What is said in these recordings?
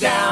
down.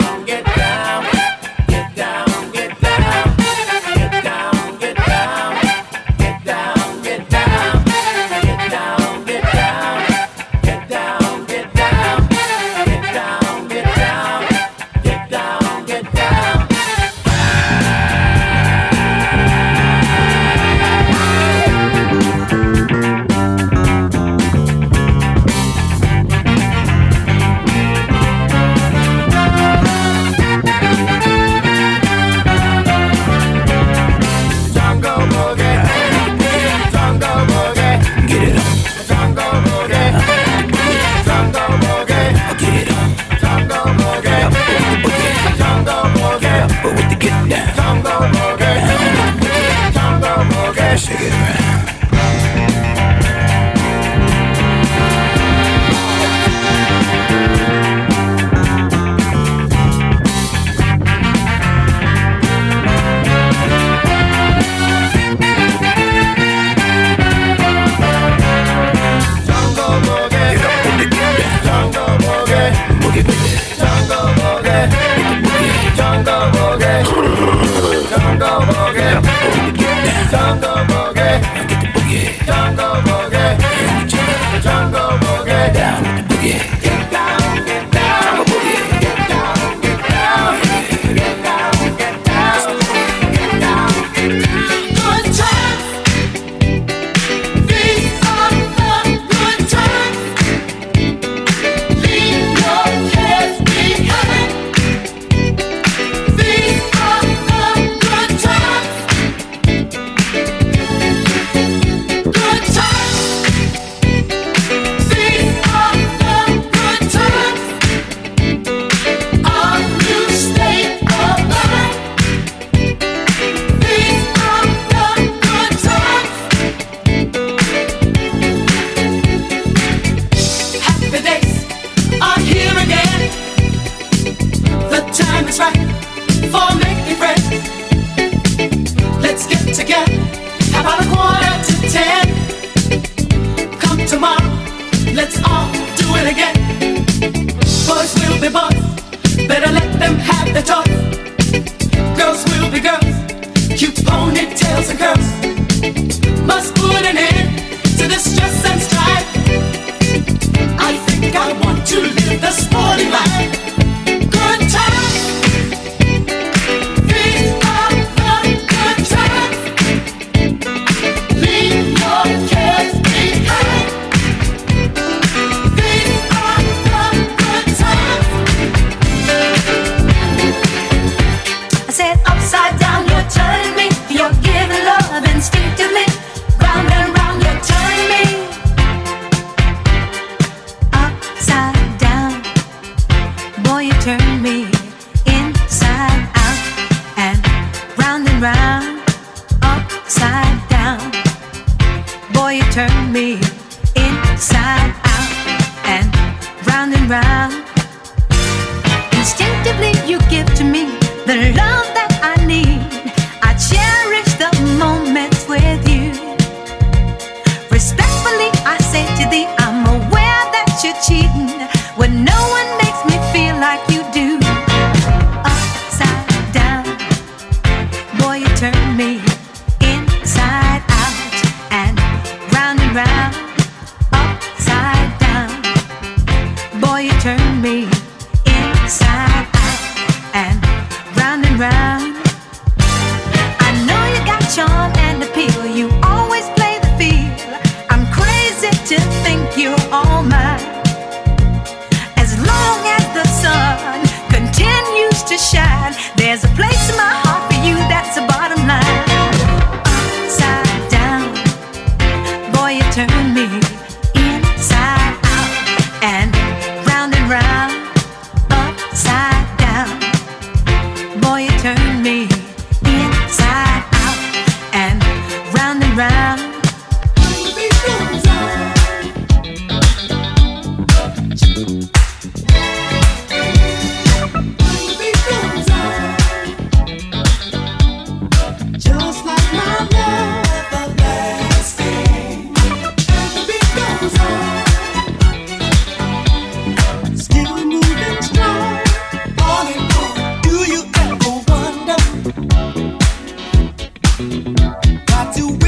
to win.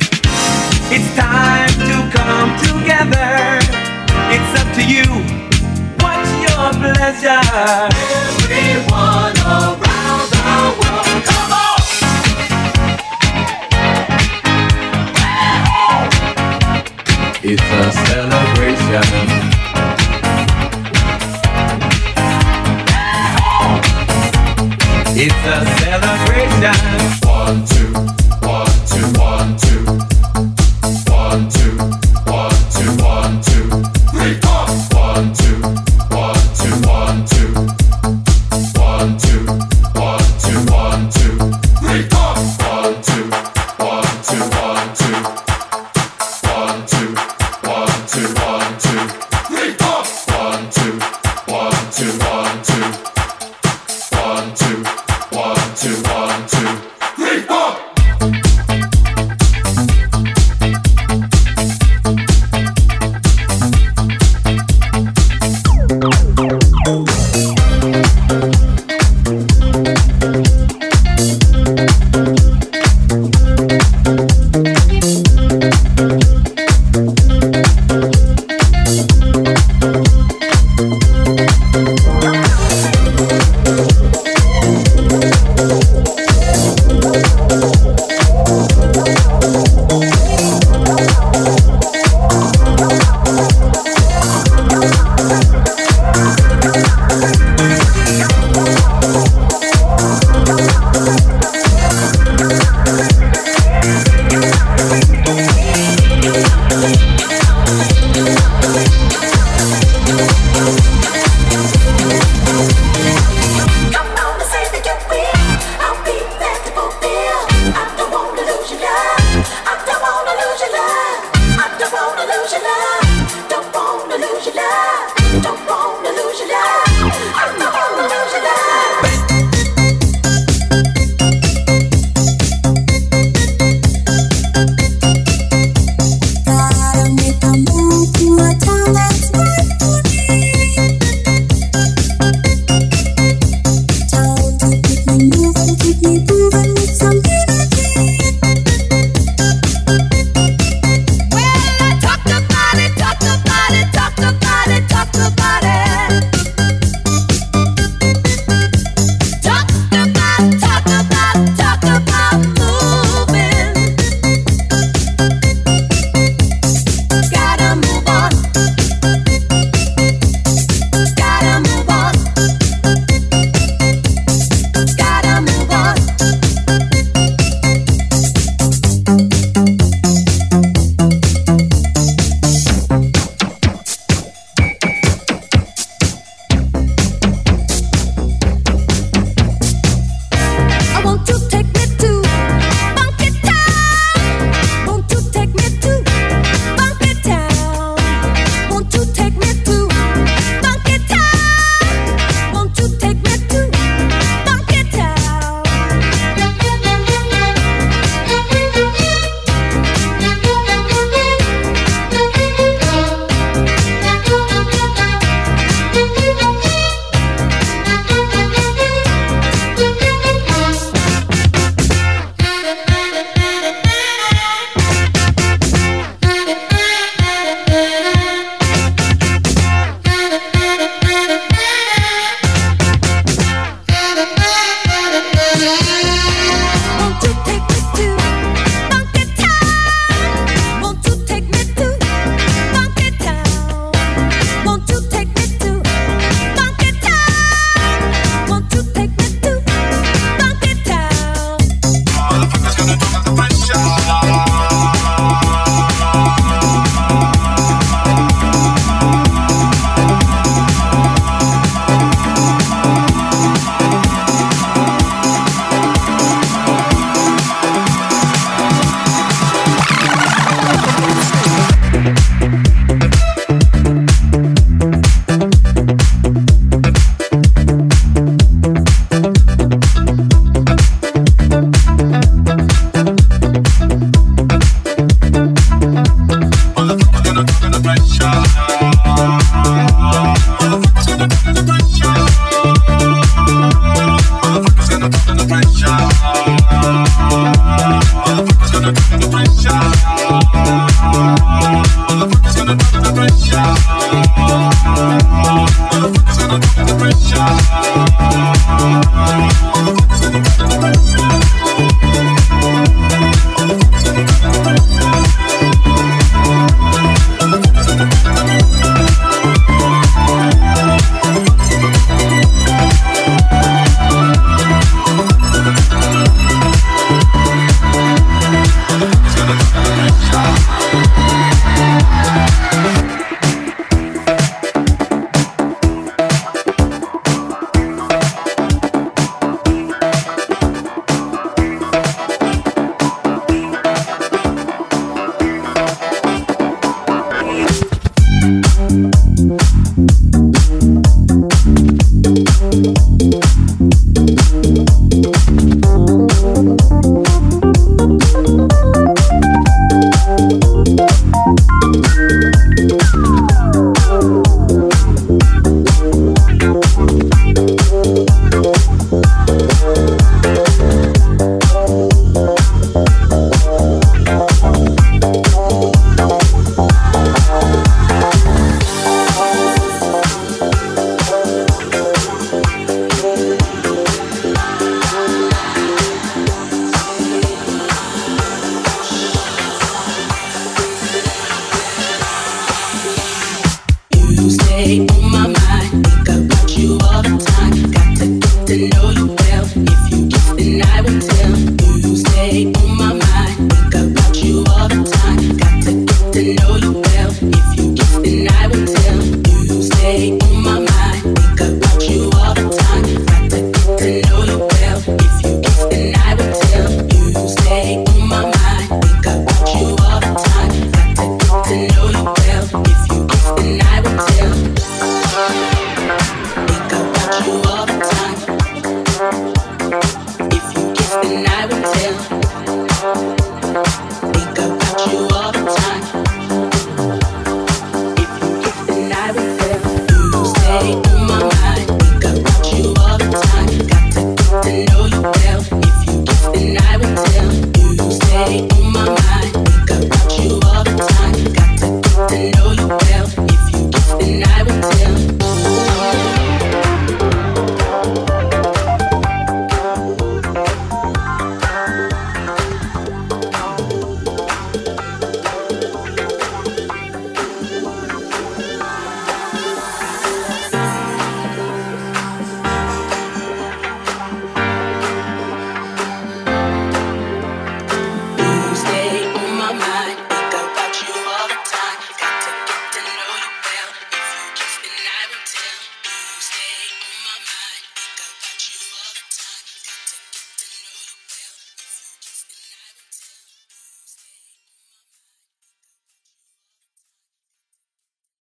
It's time to come together. It's up to you. What's your pleasure? Everyone around the world, come on. It's a celebration. It's a celebration.